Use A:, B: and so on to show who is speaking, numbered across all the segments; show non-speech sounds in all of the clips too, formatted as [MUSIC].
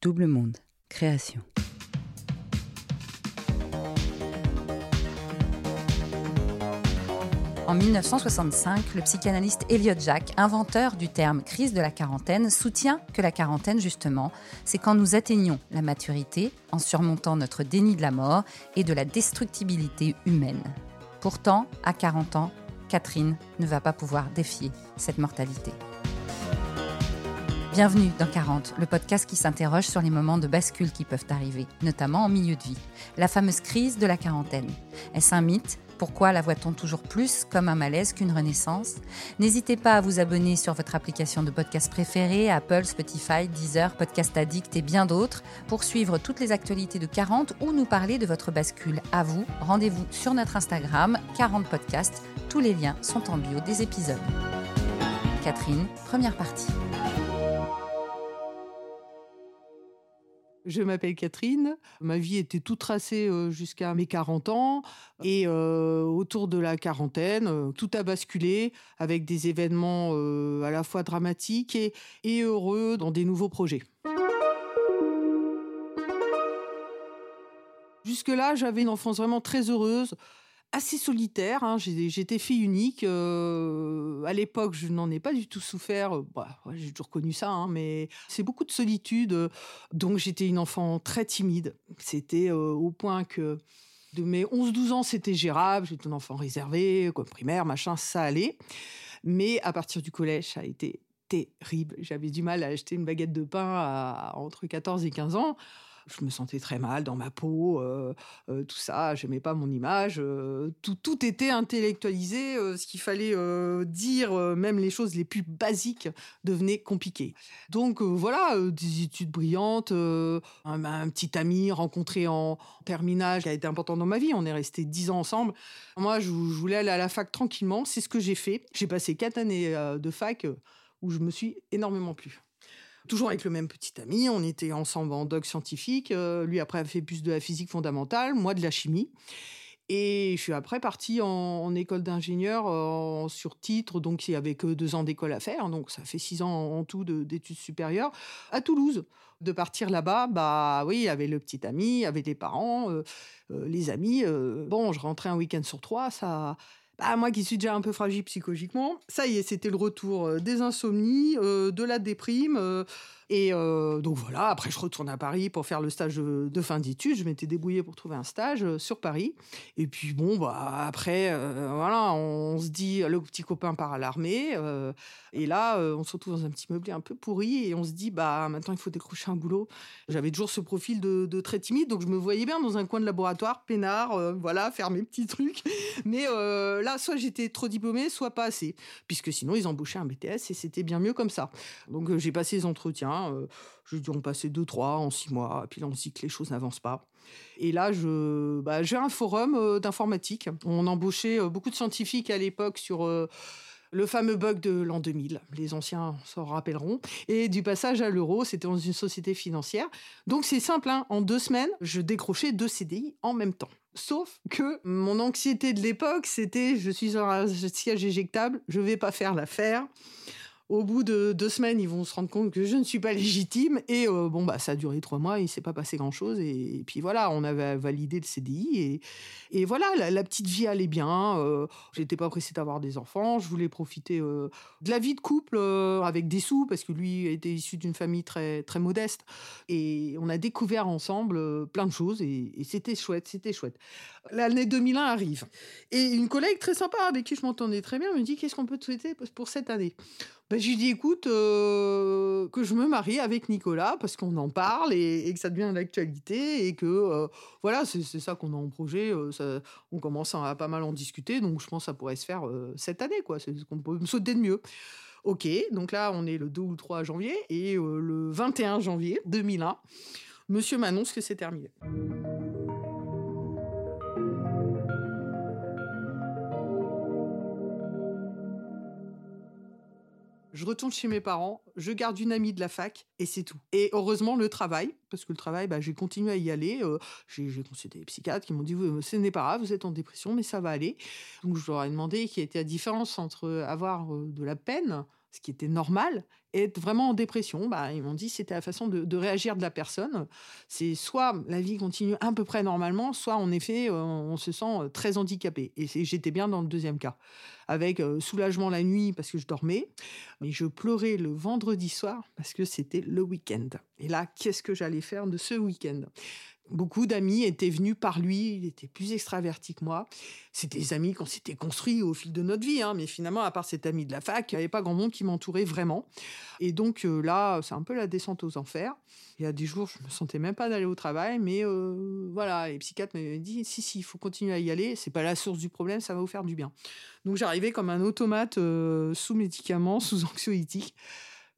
A: Double Monde, création. En 1965, le psychanalyste Elliot Jack, inventeur du terme crise de la quarantaine, soutient que la quarantaine, justement, c'est quand nous atteignons la maturité en surmontant notre déni de la mort et de la destructibilité humaine. Pourtant, à 40 ans, Catherine ne va pas pouvoir défier cette mortalité. Bienvenue dans 40, le podcast qui s'interroge sur les moments de bascule qui peuvent arriver, notamment en milieu de vie. La fameuse crise de la quarantaine. Est-ce un mythe? Pourquoi la voit-on toujours plus comme un malaise qu'une renaissance? N'hésitez pas à vous abonner sur votre application de podcast préférée, Apple, Spotify, Deezer, Podcast Addict et bien d'autres, pour suivre toutes les actualités de 40 ou nous parler de votre bascule. À vous, rendez-vous sur notre Instagram, 40 Podcasts. Tous les liens sont en bio des épisodes. Catherine, première partie.
B: Je m'appelle Catherine. Ma vie était tout tracée euh, jusqu'à mes 40 ans. Et euh, autour de la quarantaine, euh, tout a basculé avec des événements à la fois dramatiques et, et heureux dans des nouveaux projets. Jusque-là, j'avais une enfance vraiment très heureuse assez solitaire. Hein. J'étais fille unique. Euh, à l'époque, je n'en ai pas du tout souffert. Euh, bah, j'ai toujours connu ça, hein, mais c'est beaucoup de solitude. Euh, donc, j'étais une enfant très timide. C'était au point que de mes 11-12 ans, c'était gérable. J'étais un enfant réservé, comme primaire, machin, ça allait. Mais à partir du collège, ça a été terrible. J'avais du mal à acheter une baguette de pain entre 14 et 15 ans je me sentais très mal dans ma peau, euh, euh, tout ça, j'aimais pas mon image, euh, tout, tout, était intellectualisé, ce qu'il fallait dire, même les choses les plus basiques devenaient compliquées. Donc voilà, des études brillantes, un, petit ami rencontré en terminage qui a été important dans ma vie, on est resté dix ans ensemble. Moi, je, je, voulais aller à la fac tranquillement, c'est ce que j'ai fait. J'ai passé quatre années de fac où je me suis énormément plu toujours avec le même petit ami. On était ensemble en doc scientifique. Euh, lui, après, a fait plus de la physique fondamentale, moi de la chimie. Et je suis après partie en, école d'ingénieur euh, sur titre, donc il n'y avait que deux ans d'école à faire, donc ça fait six ans en tout d'études supérieures, à Toulouse. De partir là-bas, bah oui, il y avait le petit ami, il y avait les parents, euh, les amis. bon, je rentrais un week-end sur trois, ça, bah, moi qui suis déjà un peu fragile psychologiquement, ça y est, c'était le retour des insomnies, de la déprime, et euh, donc voilà, après je retourne à Paris pour faire le stage de, fin d'études. Je m'étais débrouillée pour trouver un stage euh, sur Paris. Et puis bon, bah après, euh, voilà, on se dit, le petit copain part à l'armée. et là, on se retrouve dans un petit meublé un peu pourri et on se dit, bah maintenant il faut décrocher un boulot. J'avais toujours ce profil de, très timide, donc je me voyais bien dans un coin de laboratoire, peinard, voilà, faire mes petits trucs. [LAUGHS] Mais là, soit j'étais trop diplômée, soit pas assez, puisque sinon ils embauchaient un BTS et c'était bien mieux comme ça. Donc j'ai passé les entretiens euh, je dû en passer deux, trois en six mois. Puis là, on se dit que les choses n'avancent pas. Et là, je, bah, j'ai un forum d'informatique. On embauchait beaucoup de scientifiques à l'époque sur le fameux bug de l'an 2000. Les anciens s'en rappelleront. Et du passage à l'euro, c'était dans une société financière. Donc c'est simple, hein. en deux semaines, je décrochais deux CDI en même temps. Sauf que mon anxiété de l'époque, c'était je suis un siège éjectable, je vais pas faire l'affaire. Au bout de deux semaines, ils vont se rendre compte que je ne suis pas légitime. Et euh, bon, bah, ça a duré trois mois, il s'est pas passé grand-chose. Et, puis voilà, on avait validé le CDI. Et, et voilà, la, petite vie allait bien. Euh, J'étais pas pressée d'avoir des enfants. Je voulais profiter euh, de la vie de couple euh, avec des sous, parce que lui était issu d'une famille très, très modeste. Et on a découvert ensemble plein de choses. Et, et c'était chouette, c'était chouette. L'année 2001 arrive. Et une collègue très sympa avec qui je m'entendais très bien me dit Qu'est-ce qu'on peut te souhaiter pour cette année? Ben, je lui dis écoute, euh, que je me marie avec Nicolas parce qu'on en parle et, que ça devient d'actualité et que euh, voilà, c'est ça qu'on a en projet. Euh, on commence à, pas mal en discuter, donc je pense que ça pourrait se faire cette année, quoi. C'est ce qu'on peut me sauter de mieux. Ok, donc là, on est le 2 ou le 3 janvier et le 21 janvier 2001, monsieur m'annonce que c'est terminé. Je retourne chez mes parents, je garde une amie de la fac et c'est tout. Et heureusement, le travail, parce que le travail, bah, j'ai continué à y aller. Euh, j'ai consulté des psychiatres qui m'ont dit ce n'est pas grave, vous êtes en dépression, mais ça va aller. Donc je leur ai demandé quelle était la différence entre avoir euh, de la peine ce qui était normal, être vraiment en dépression. Bah, ils m'ont dit c'était la façon de, réagir de la personne. C'est soit la vie continue à peu près normalement, soit en effet euh, on se sent euh, très handicapé. Et j'étais bien dans le deuxième cas, avec euh, soulagement la nuit parce que je dormais, mais je pleurais le vendredi soir parce que c'était le week-end. Et là, qu'est-ce que j'allais faire de ce week-end Beaucoup d'amis étaient venus par lui, il était plus extraverti que moi. C'était des amis qu'on s'était construits au fil de notre vie, hein, mais finalement, à part cet ami de la fac, il n'y avait pas grand monde qui m'entourait vraiment. Et donc euh, là, c'est un peu la descente aux enfers. Il y a des jours, je me sentais même pas d'aller au travail, mais euh, voilà, les psychiatres m'avaient dit si, si, il faut continuer à y aller, c'est pas la source du problème, ça va vous faire du bien. Donc j'arrivais comme un automate euh, sous médicaments, [LAUGHS] sous anxiolytiques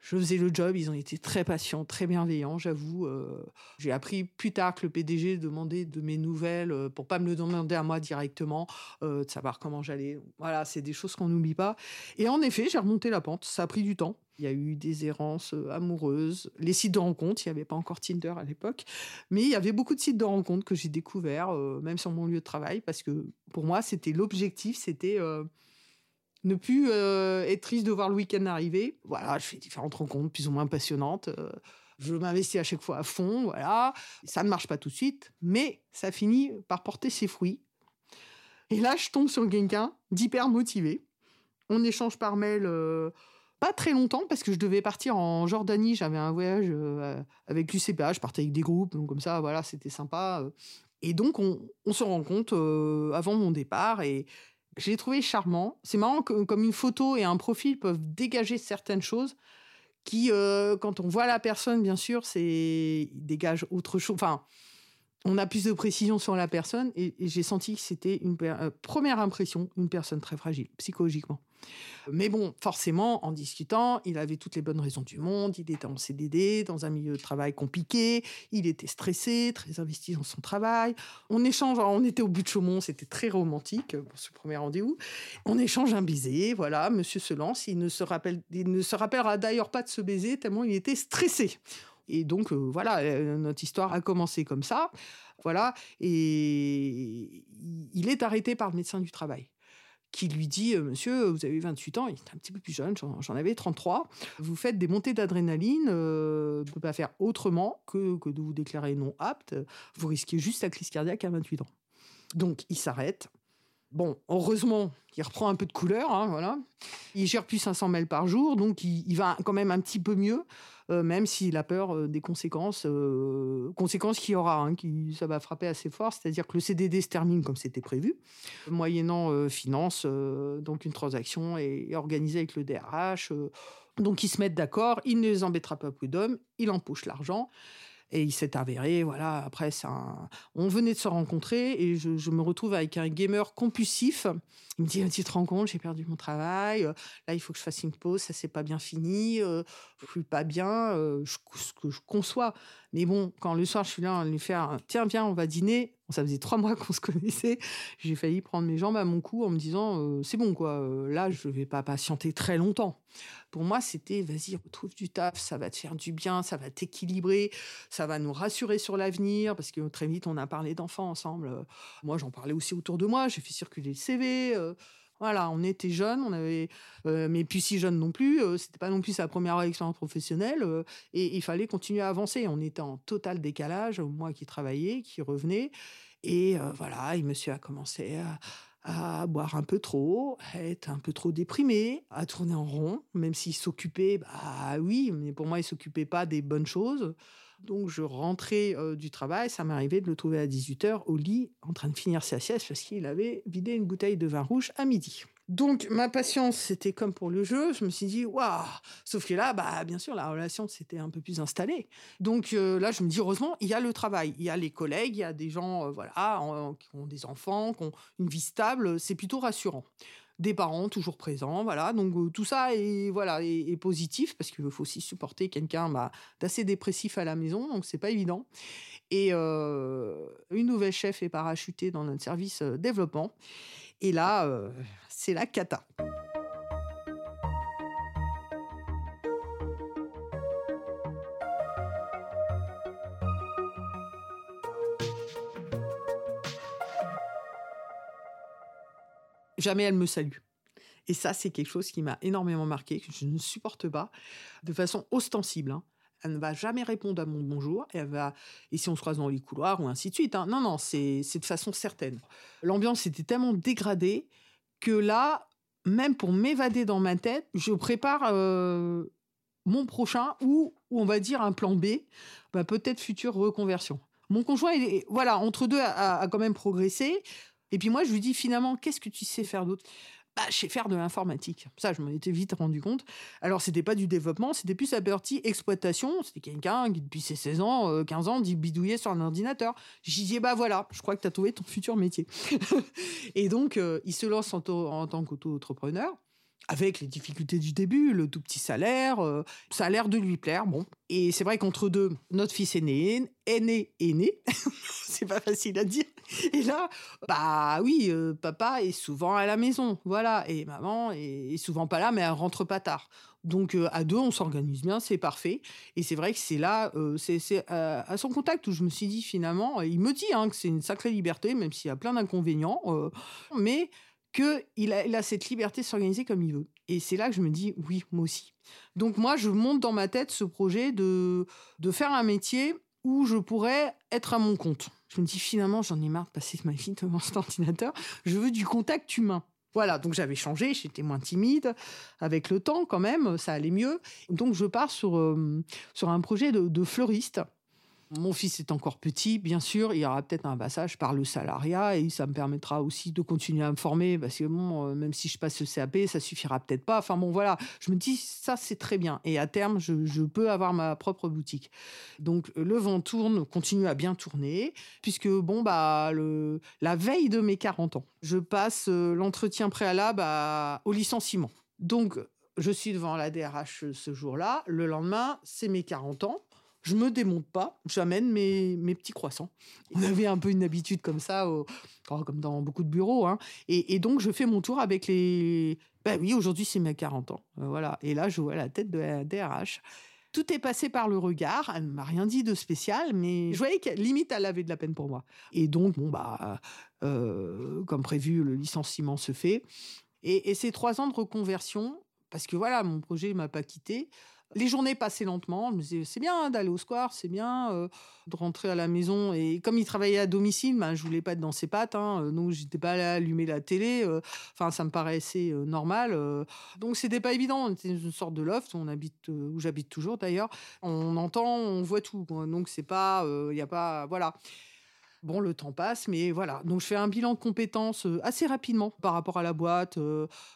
B: je faisais le job, ils ont été très patients, très bienveillants, j'avoue. Euh, j'ai appris plus tard que le PDG demandait de mes nouvelles euh, pour pas me le demander à moi directement, euh, de savoir comment j'allais. Voilà, c'est des choses qu'on n'oublie pas. Et en effet, j'ai remonté la pente. Ça a pris du temps. Il y a eu des errances amoureuses, les sites de rencontres. Il n'y avait pas encore Tinder à l'époque, mais il y avait beaucoup de sites de rencontres que j'ai découverts, même sur mon lieu de travail, parce que pour moi, c'était l'objectif, c'était ne plus euh, être triste de voir le week-end arriver. Voilà, je fais différentes rencontres plus ou moins passionnantes. Euh, je m'investis à chaque fois à fond. Voilà, ça ne marche pas tout de suite, mais ça finit par porter ses fruits. Et là, je tombe sur quelqu'un d'hyper motivé. On échange par mail. Euh, pas très longtemps parce que je devais partir en Jordanie. J'avais un voyage avec l'UCPA. Je partais avec des groupes, donc comme ça, voilà, c'était sympa. Et donc, on, on se rencontre avant mon départ et je l'ai trouvé charmant. C'est marrant que, comme une photo et un profil peuvent dégager certaines choses qui, euh, quand on voit la personne, bien sûr, c'est dégage autre chose. Enfin, on a plus de précision sur la personne et, j'ai senti que c'était une euh, première impression, une personne très fragile psychologiquement. Mais bon, forcément, en discutant, il avait toutes les bonnes raisons du monde. Il était en CDD, dans un milieu de travail compliqué. Il était stressé, très investi dans son travail. On échange, on était au but de Chaumont, c'était très romantique pour ce premier rendez-vous. On échange un baiser, voilà, monsieur se lance. Il ne se, rappelle, il ne se rappellera d'ailleurs pas de ce baiser tellement il était stressé. Et donc, euh, voilà, euh, notre histoire a commencé comme ça. Voilà. Et il est arrêté par le médecin du travail qui lui dit euh, Monsieur, vous avez 28 ans, il est un petit peu plus jeune, j'en avais 33. Vous faites des montées d'adrénaline, euh, ne peut pas faire autrement que, que de vous déclarer non apte. Vous risquez juste la crise cardiaque à 28 ans. Donc, il s'arrête. Bon, heureusement, il reprend un peu de couleur, hein, voilà. Il gère plus 500 mails par jour, donc il, va quand même un petit peu mieux, euh, même s'il a peur euh, des conséquences, euh, conséquences qu'il y aura, hein, qui, ça va frapper assez fort, c'est-à-dire que le CDD se termine comme c'était prévu, moyennant finance, donc une transaction est, organisée avec le DRH, donc ils se mettent d'accord, il ne les embêtera pas plus d'hommes, il empoche l'argent. Et il s'est avéré, voilà, après, ça, on venait de se rencontrer et je, me retrouve avec un gamer compulsif. Il me dit, tu te rends compte, j'ai perdu mon travail, euh, là, il faut que je fasse une pause, ça s'est pas bien fini, euh, je suis pas bien, euh, ce que je conçois. Mais bon, quand le soir, je suis là à lui faire, tiens, viens, on va dîner, ça faisait trois mois qu'on se connaissait. J'ai failli prendre mes jambes à mon cou en me disant euh, c'est bon quoi, euh, là je vais pas patienter très longtemps. Pour moi, c'était vas-y, retrouve du taf, ça va te faire du bien, ça va t'équilibrer, ça va nous rassurer sur l'avenir parce que très vite on a parlé d'enfants ensemble. Moi, j'en parlais aussi autour de moi, j'ai fait circuler le CV. Euh, voilà, on était jeunes, on avait, mais plus si jeunes non plus. c'était pas non plus sa première expérience professionnelle, et il fallait continuer à avancer. On était en total décalage, moi qui travaillais, qui revenais, et voilà, il monsieur a commencé à, boire un peu trop, à être un peu trop déprimé, à tourner en rond, même s'il s'occupait, bah oui, mais pour moi, il s'occupait pas des bonnes choses. Donc, je rentrais du travail, ça m'arrivait de le trouver à 18h au lit, en train de finir sa sieste, parce qu'il avait vidé une bouteille de vin rouge à midi. Donc, ma patience, c'était comme pour le jeu. Je me suis dit, waouh Sauf que là, bah, bien sûr, la relation s'était un peu plus installée. Donc là, je me dis, heureusement, il y a le travail, il y a les collègues, il y a des gens voilà, qui ont des enfants, qui ont une vie stable. C'est plutôt rassurant des parents toujours présents, voilà. Donc tout ça est voilà est, positif parce qu'il faut aussi supporter quelqu'un bah, d'assez dépressif à la maison, donc c'est pas évident. Et une nouvelle chef est parachutée dans notre service développement. Et là, c'est la cata. Jamais elle me salue. Et ça, c'est quelque chose qui m'a énormément marqué, que je ne supporte pas, de façon ostensible. Hein. Elle ne va jamais répondre à mon bonjour. Et, elle va, et si on se croise dans les couloirs ou ainsi de suite. Hein. Non, non, c'est de façon certaine. L'ambiance était tellement dégradée que là, même pour m'évader dans ma tête, je prépare euh, mon prochain ou, on va dire un plan B, bah, peut-être future reconversion. Mon conjoint, voilà, entre deux, a, quand même progressé. Et puis moi, je lui dis finalement, qu'est-ce que tu sais faire d'autre? Bah, je sais faire de l'informatique. Ça, je m'en étais vite rendu compte. Alors, c'était pas du développement, c'était plus la partie exploitation. C'était quelqu'un qui, depuis ses 16 ans, 15 euh, ans, dit bidouiller sur un ordinateur. J'y dis, bah voilà, je crois que tu as trouvé ton futur métier. [LAUGHS] et donc, euh, il se lance en, en tant qu'auto-entrepreneur avec les difficultés du début, le tout petit salaire, euh, ça a l'air de lui plaire. Bon, et c'est vrai qu'entre deux, notre fils est né, est né, est né. [LAUGHS] [LAUGHS] c'est pas facile à dire. Et là, bah oui, euh, papa est souvent à la maison, voilà, et maman est, souvent pas là, mais elle rentre pas tard. Donc euh, à deux, on s'organise bien, c'est parfait. Et c'est vrai que c'est là, c'est à son contact où je me suis dit finalement, il me dit hein, que c'est une sacrée liberté, même s'il y a plein d'inconvénients, mais qu'il a, il a cette liberté de s'organiser comme il veut. Et c'est là que je me dis, oui, moi aussi. Donc moi, je monte dans ma tête ce projet de faire un métier où je pourrais être à mon compte. Je me dis, finalement, j'en ai marre de passer ma vie devant cet ordinateur. Je veux du contact humain. Voilà, donc j'avais changé, j'étais moins timide. Avec le temps, quand même, ça allait mieux. Donc je pars sur, euh, sur un projet de, de fleuriste mon fils est encore petit, bien sûr, il y aura peut-être un passage par le salariat et ça me permettra aussi de continuer à me former parce que bon, euh, même si je passe le CAP, ça suffira peut-être pas. Enfin bon, voilà, je me dis ça c'est très bien et à terme je, peux avoir ma propre boutique. Donc le vent tourne, continue à bien tourner puisque bon bah la veille de mes 40 ans, je passe euh, l'entretien préalable au licenciement. Donc je suis devant la DRH ce jour-là. Le lendemain, c'est mes 40 ans je me démonte pas, j'amène mes, mes petits croissants. On avait un peu une habitude comme ça, oh, comme dans beaucoup de bureaux. Hein. Et, donc, je fais mon tour avec les. Ben oui, aujourd'hui, c'est mes 40 ans. Euh, voilà. Et là, je vois la tête de la DRH. Tout est passé par le regard. Elle ne m'a rien dit de spécial, mais je voyais qu'elle limite, elle avait de la peine pour moi. Et donc, bon, bah, euh, comme prévu, le licenciement se fait. Et, et ces trois ans de reconversion, parce que voilà, mon projet ne m'a pas quitté. Les journées passaient lentement. Je me disais, c'est bien d'aller au square, c'est bien euh, de rentrer à la maison. Et comme il travaillait à domicile, ben, je voulais pas être dans ses pattes. Hein, euh, donc, j'étais pas allée allumer la télé. Euh, enfin, ça me paraissait normal. donc, c'était pas évident. On une sorte de loft où j'habite toujours d'ailleurs. On entend, on voit tout. Donc, c'est pas, il y a pas, voilà. Bon, le temps passe, mais voilà. Donc, je fais un bilan de compétences assez rapidement par rapport à la boîte,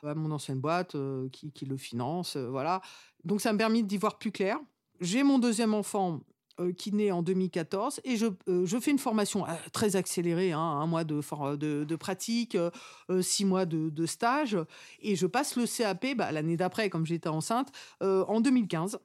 B: à mon ancienne boîte qui, le finance. voilà. Donc ça me permet d'y voir plus clair. J'ai mon deuxième enfant euh, qui naît en 2014 et je, euh, je fais une formation euh, très accélérée, hein, un mois de, pratique, six mois de, de, stage et je passe le CAP bah, l'année d'après comme j'étais enceinte en 2015.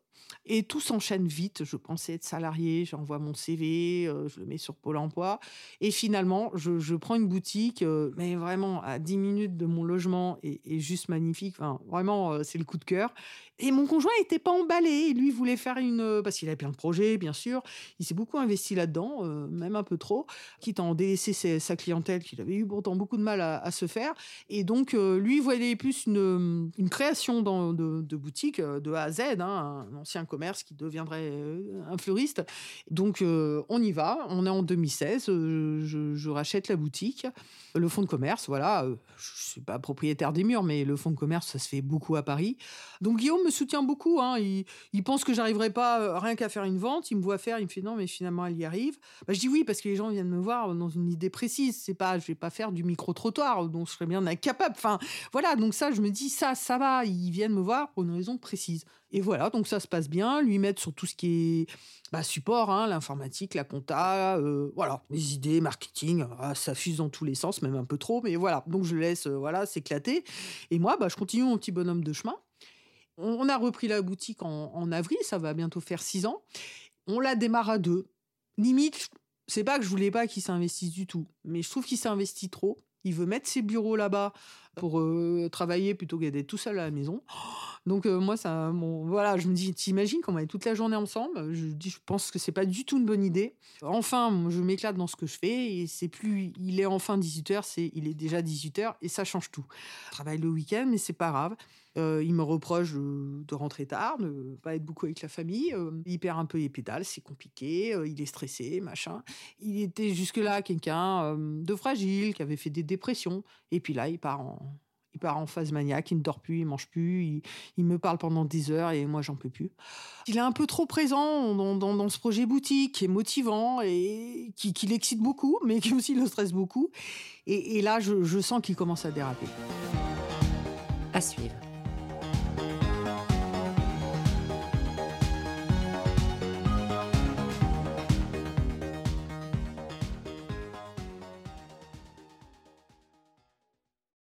B: Et tout s'enchaîne vite. Je pensais être salarié, j'envoie mon CV, euh, je le mets sur Pôle emploi. Et finalement, je, prends une boutique, euh, mais vraiment à 10 minutes de mon logement et, juste magnifique. Enfin, vraiment, euh, c'est le coup de cœur. Et mon conjoint n'était pas emballé. Lui voulait faire une. Parce qu'il avait plein de projets, bien sûr. Il s'est beaucoup investi là-dedans, même un peu trop, quitte à en délaisser sa, clientèle qu'il avait eu pourtant beaucoup de mal à, se faire. Et donc, lui voyait plus une, création dans, de, de, boutique de A à Z, hein, un ancien commerce qui deviendrait euh, un fleuriste. Donc euh, on y va, on est en 2016, euh, je, rachète la boutique, le fonds de commerce, voilà, je suis pas propriétaire des murs, mais le fonds de commerce, ça se fait beaucoup à Paris. Donc Guillaume me soutient beaucoup, hein, il, pense que j'arriverai pas rien qu'à faire une vente, il me voit faire, il me fait non, mais finalement elle y arrive. Bah, je dis oui, parce que les gens viennent me voir dans une idée précise, c'est pas, je vais pas faire du micro-trottoir, dont je serais bien incapable. Enfin, voilà, donc ça, je me dis ça, ça va, ils viennent me voir pour une raison précise. Et voilà, donc ça se passe bien. Lui mettre sur tout ce qui est bah, support, hein, l'informatique, la compta, euh, voilà, les idées, marketing, ah, ça fuse dans tous les sens, même un peu trop, mais voilà. Donc je laisse, euh, voilà, s'éclater. Et moi, bah, je continue mon petit bonhomme de chemin. On, a repris la boutique en, avril, ça va bientôt faire six ans. On la démarre à deux. Limite, c'est pas que je voulais pas qu'il s'investisse du tout, mais je trouve qu'il s'investit trop. Il veut mettre ses bureaux là-bas pour travailler plutôt que d'être tout seul à la maison. Donc moi, ça, bon, voilà, je me dis, t'imagines qu'on va être toute la journée ensemble? Je dis, je pense que c'est pas du tout une bonne idée. Enfin, je m'éclate dans ce que je fais et c'est plus, il est enfin 18 h c'est, il est déjà 18 h et ça change tout. Je travaille le week-end, mais c'est pas grave. Il me reproche de rentrer tard, de pas être beaucoup avec la famille. il perd un peu les pédales, c'est compliqué. il est stressé, machin. Il était jusque-là quelqu'un de fragile, qui avait fait des dépressions. Et puis là, il part en, il part en phase maniaque, il ne dort plus, il mange plus, il, me parle pendant des heures et moi j'en peux plus. Il est un peu trop présent dans, ce projet boutique qui est motivant et qui, l'excite beaucoup, mais qui aussi le stresse beaucoup. Et, là, je, je sens qu'il commence à déraper.
A: À suivre.